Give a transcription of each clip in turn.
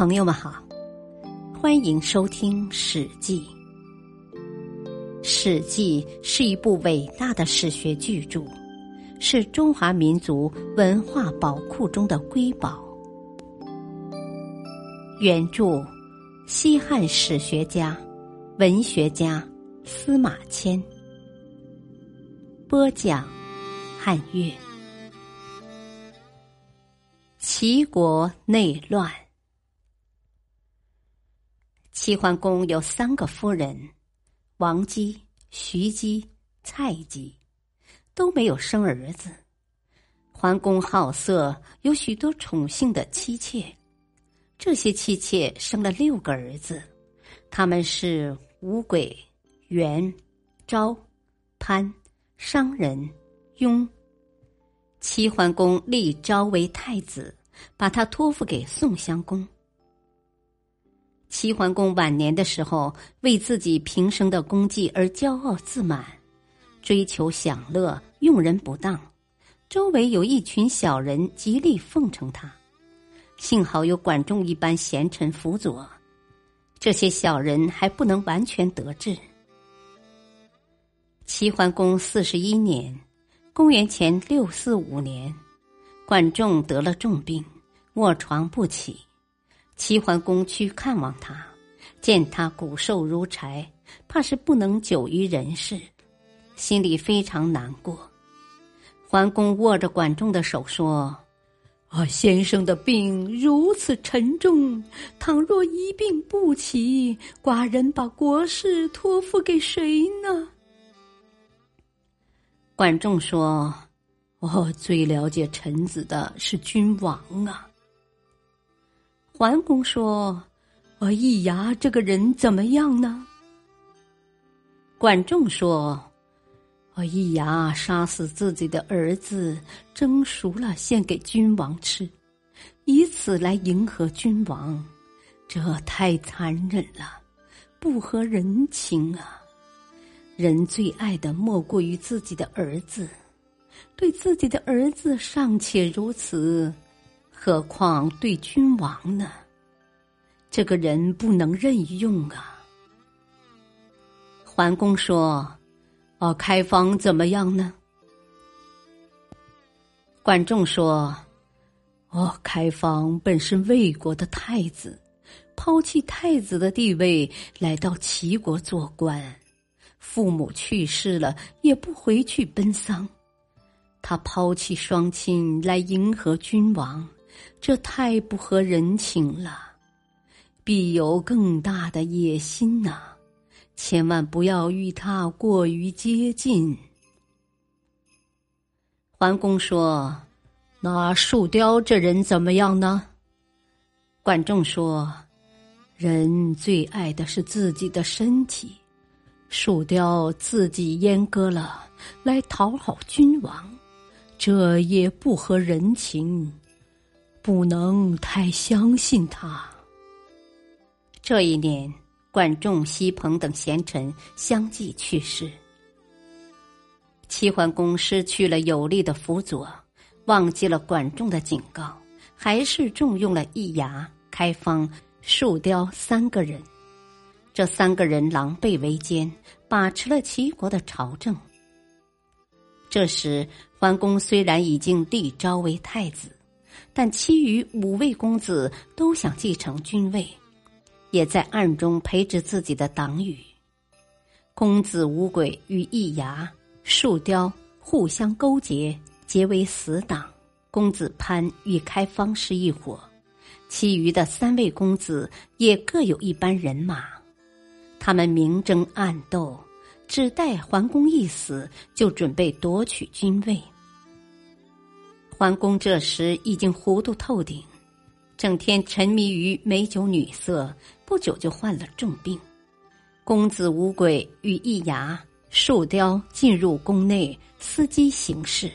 朋友们好，欢迎收听《史记》。《史记》是一部伟大的史学巨著，是中华民族文化宝库中的瑰宝。原著：西汉史学家、文学家司马迁。播讲：汉乐。齐国内乱。齐桓公有三个夫人，王姬、徐姬、蔡姬，都没有生儿子。桓公好色，有许多宠幸的妻妾，这些妻妾生了六个儿子，他们是吴鬼、元、昭、潘、商人、雍。齐桓公立昭为太子，把他托付给宋襄公。齐桓公晚年的时候，为自己平生的功绩而骄傲自满，追求享乐，用人不当，周围有一群小人极力奉承他。幸好有管仲一般贤臣辅佐，这些小人还不能完全得志。齐桓公四十一年，公元前六四五年，管仲得了重病，卧床不起。齐桓公去看望他，见他骨瘦如柴，怕是不能久于人世，心里非常难过。桓公握着管仲的手说：“啊，先生的病如此沉重，倘若一病不起，寡人把国事托付给谁呢？”管仲说：“我最了解臣子的是君王啊。”桓公说：“我易牙这个人怎么样呢？”管仲说：“我易牙杀死自己的儿子，蒸熟了献给君王吃，以此来迎合君王，这太残忍了，不合人情啊！人最爱的莫过于自己的儿子，对自己的儿子尚且如此。”何况对君王呢？这个人不能任用啊。桓公说：“哦，开方怎么样呢？”管仲说：“哦，开方本是魏国的太子，抛弃太子的地位，来到齐国做官，父母去世了也不回去奔丧，他抛弃双亲来迎合君王。”这太不合人情了，必有更大的野心呐！千万不要与他过于接近。桓公说：“那树雕这人怎么样呢？”管仲说：“人最爱的是自己的身体，树雕自己阉割了来讨好君王，这也不合人情。”不能太相信他。这一年，管仲、西彭等贤臣相继去世，齐桓公失去了有力的辅佐，忘记了管仲的警告，还是重用了易牙、开方、树雕三个人。这三个人狼狈为奸，把持了齐国的朝政。这时，桓公虽然已经立昭为太子。但其余五位公子都想继承君位，也在暗中培植自己的党羽。公子无鬼与易牙、树雕互相勾结，结为死党。公子潘与开方是一伙，其余的三位公子也各有一班人马。他们明争暗斗，只待桓公一死，就准备夺取君位。桓公这时已经糊涂透顶，整天沉迷于美酒女色，不久就患了重病。公子无鬼与易牙、树雕进入宫内伺机行事。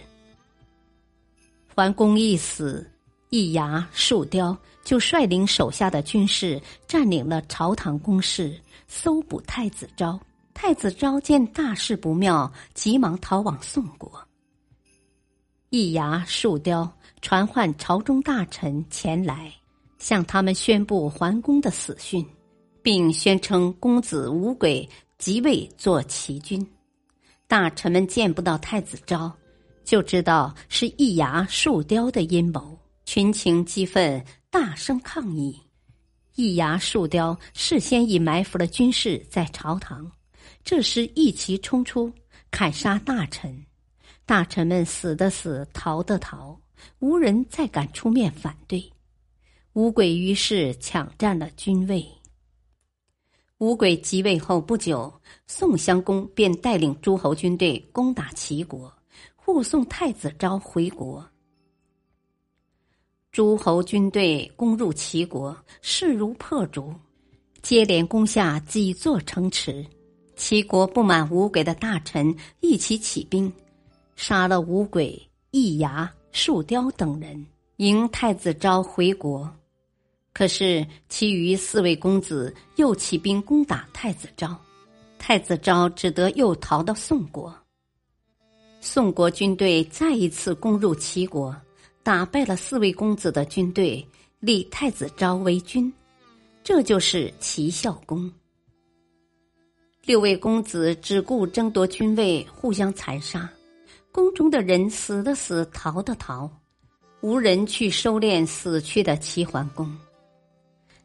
桓公一死，易牙、树雕就率领手下的军士占领了朝堂宫室，搜捕太子昭。太子昭见大事不妙，急忙逃往宋国。易牙、树雕传唤朝中大臣前来，向他们宣布桓公的死讯，并宣称公子无轨即位做齐君。大臣们见不到太子昭，就知道是易牙树雕的阴谋，群情激愤，大声抗议。易牙树雕事先已埋伏了军士在朝堂，这时一齐冲出，砍杀大臣。大臣们死的死，逃的逃，无人再敢出面反对。吴鬼于是抢占了军位。吴鬼即位后不久，宋襄公便带领诸侯军队攻打齐国，护送太子昭回国。诸侯军队攻入齐国，势如破竹，接连攻下几座城池。齐国不满吴鬼的大臣一起起兵。杀了五鬼、易牙、树雕等人，迎太子昭回国。可是其余四位公子又起兵攻打太子昭，太子昭只得又逃到宋国。宋国军队再一次攻入齐国，打败了四位公子的军队，立太子昭为君，这就是齐孝公。六位公子只顾争夺君位，互相残杀。宫中的人死的死，逃的逃，无人去收敛死去的齐桓公。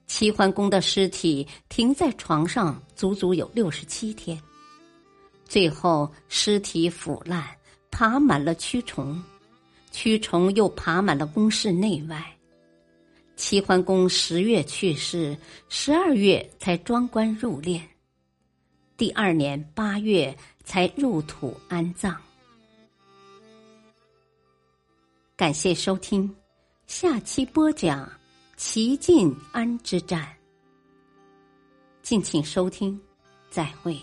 齐桓公的尸体停在床上，足足有六十七天，最后尸体腐烂，爬满了蛆虫，蛆虫又爬满了宫室内外。齐桓公十月去世，十二月才装棺入殓，第二年八月才入土安葬。感谢收听，下期播讲齐晋安之战。敬请收听，再会。